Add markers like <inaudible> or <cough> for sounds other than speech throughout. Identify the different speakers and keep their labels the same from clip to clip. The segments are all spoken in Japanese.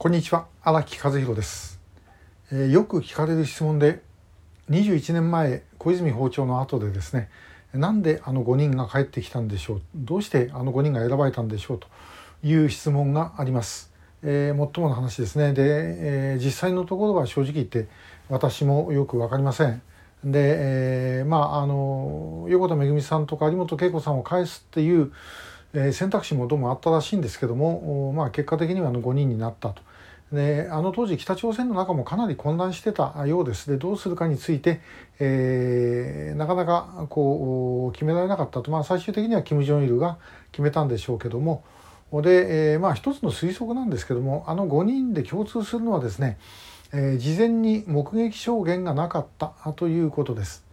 Speaker 1: こんにちは。荒木和弘です、えー、よく聞かれる質問で21年前小泉訪朝の後でですねなんであの5人が帰ってきたんでしょう？どうしてあの5人が選ばれたんでしょう？という質問があります、えー、もっともの話ですね。で、えー、実際のところは正直言って私もよく分かりません。で、えー、まああの横田めぐみさんとか有本恵子さんを返すっていうえ選択肢もどうもあったらしいんですけども、まあ、結果的にはあの5人になったと。であの当時北朝鮮の中もかなり混乱してたようです。でどうするかについて、えー、なかなかこう決められなかったと、まあ、最終的には金正日が決めたんでしょうけども。で、えー、まあ一つの推測なんですけどもあの5人で共通するのはですね、えー、事前に目撃証言がなかったということです。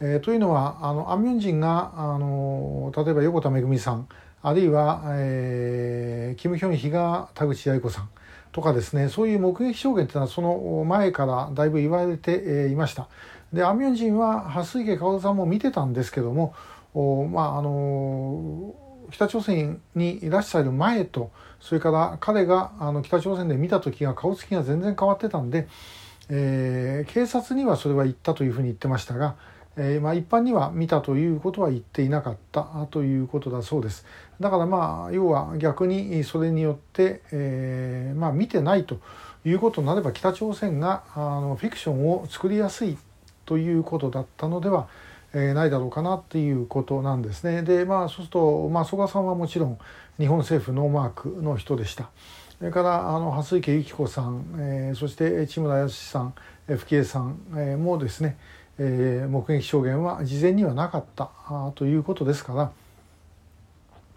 Speaker 1: えー、というのはあのアンミョン人があの例えば横田めぐみさんあるいは、えー、キム・ヒョンヒが田口八重子さんとかですねそういう目撃証言っていうのはその前からだいぶ言われていました。でアミョン人は蓮池薫さんも見てたんですけどもおまああの北朝鮮にいらっしゃる前とそれから彼があの北朝鮮で見た時が顔つきが全然変わってたんで、えー、警察にはそれは言ったというふうに言ってましたが、えー、まあ、一般には見たということは言っていなかったということだそうです。だからまあ要は逆にそれによって、えー、まあ、見てないということになれば北朝鮮があのフィクションを作りやすいということだったのでは、え、ないだろうかなっていうことなんですね。でまあそうすると、まあ、曽我さんはもちろん日本政府ノーマークの人でした。それからあの蓮池由紀子さん、えー、そして千村康さん、えー、吹江さん、えー、もですねえー、目撃証言は事前にはなかったということですから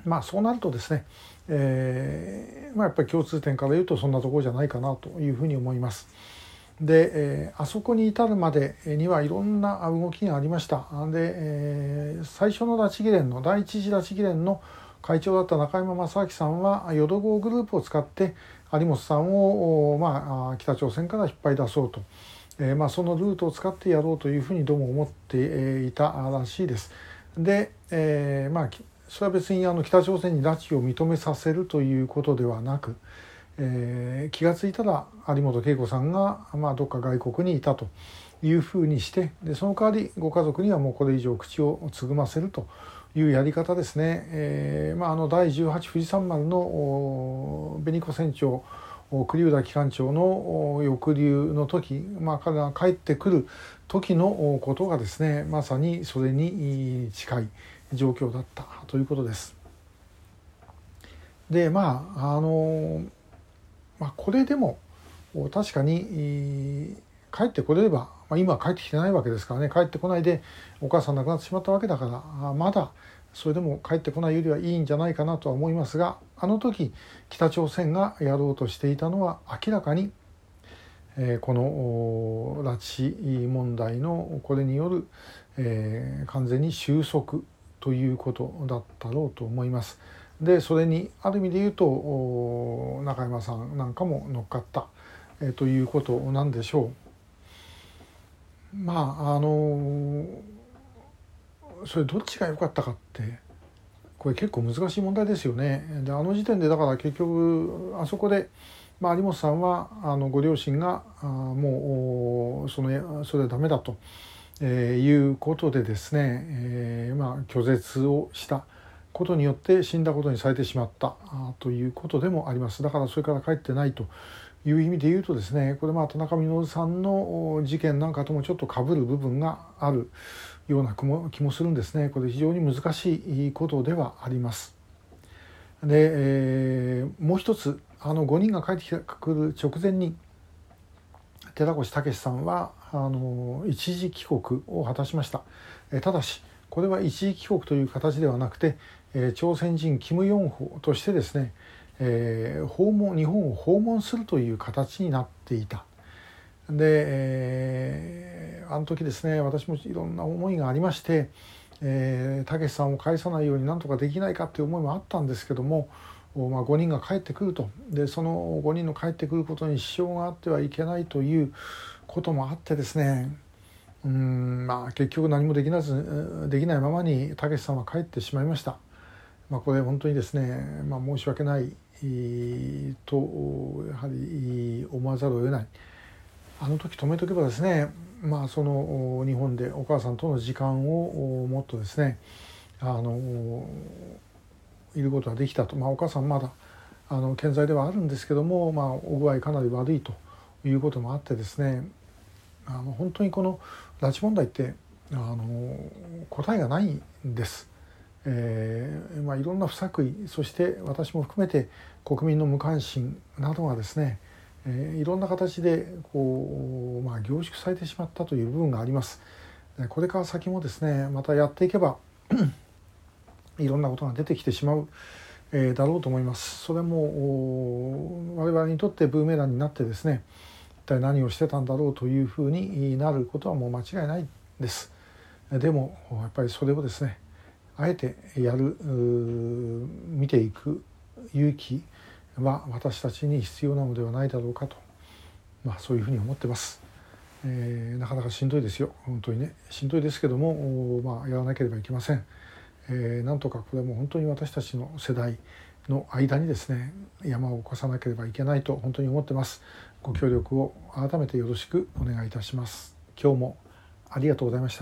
Speaker 1: まあそうなるとですね、えーまあ、やっぱり共通点から言うとそんなところじゃないかなというふうに思います。で、えー、あそこに至るまでにはいろんな動きがありました。で、えー、最初の拉致議連の第一次拉致議連の会長だった中山正明さんは淀号グループを使って有本さんを、まあ、北朝鮮から引っ張り出そうと。えー、まあ、そのルートを使ってやろうというふうにどうも思っていたらしいです。で、えー、まあそれは別にあの北朝鮮に拉致を認めさせるということではなく、えー、気が付いたら有本恵子さんが、まあ、どっか外国にいたというふうにしてでその代わりご家族にはもうこれ以上口をつぐませるというやり方ですね。えーまあ、あの第18富士山丸の紅子船長栗生田機関長の抑留の時、まあ、彼が帰ってくる時のことがですねまさにそれに近い状況だったということです。でまああの、まあ、これでも確かに帰ってこれれば、まあ、今は帰ってきてないわけですからね帰ってこないでお母さん亡くなってしまったわけだからまだそれでも帰ってこないよりはいいんじゃないかなとは思いますがあの時北朝鮮がやろうとしていたのは明らかに、えー、この拉致問題のこれによる、えー、完全に収束ということだったろうと思います。でそれにある意味で言うと中山さんなんかも乗っかった、えー、ということなんでしょう。まああのそれどっちが良かったかってこれ結構難しい問題ですよね。であの時点でだから結局あそこで、まあ、有本さんはあのご両親があもうそのそれはダメだと、えー、いうことでですね、えー、まあ、拒絶をしたことによって死んだことにされてしまったということでもあります。だからそれから帰ってないという意味で言うとですねこれまあ田中稔さんの事件なんかともちょっとかぶる部分があるような気もするんですねこれ非常に難しいことではあります。で、えー、もう一つあの5人が帰ってくる直前に寺越武さんはあの一時帰国を果たしました。えただしこれは一時帰国という形ではなくて、えー、朝鮮人キム・ヨンホとしてですね、えー、訪問日本を訪問するという形になっていた。で、えー、あの時ですね私もいろんな思いがありましてえー、たけしさんを返さないようになんとかできないかっていう思いもあったんですけども、まあ、5人が帰ってくるとでその5人の帰ってくることに支障があってはいけないということもあってですねうんまあ結局何もできなずできないままにたけしさんは帰ってしまいました。まあ、これ本当にですね、まあ、申し訳ないとやはり思わざるを得ないあの時止めとけばですねまあその日本でお母さんとの時間をもっとですねあのいることができたと、まあ、お母さんまだあの健在ではあるんですけども、まあ、お具合かなり悪いということもあってですねあの本当にこの拉致問題ってあの答えがないんです。えーまあ、いろんな不作為そして私も含めて国民の無関心などがですね、えー、いろんな形でこう、まあ、凝縮されてしまったという部分があります。これから先もですねまたやっていけば <clears throat> いろんなことが出てきてしまう、えー、だろうと思います。それも我々にとってブーメランになってですね体何をしてたんだろうというふうになることはもう間違いないです。でもやっぱりそれをですねあえてやる見ていく勇気は私たちに必要なのではないだろうかと、まあ、そういうふうに思ってます。えー、なかなかしんどいですよ本当にねしんどいですけども、まあ、やらなければいけません。えー、なんとかこれも本当に私たちの世代の間にですね山を起こさなければいけないと本当に思ってます。ご協力を改めてよろしくお願いいたします。今日もありがとうございました。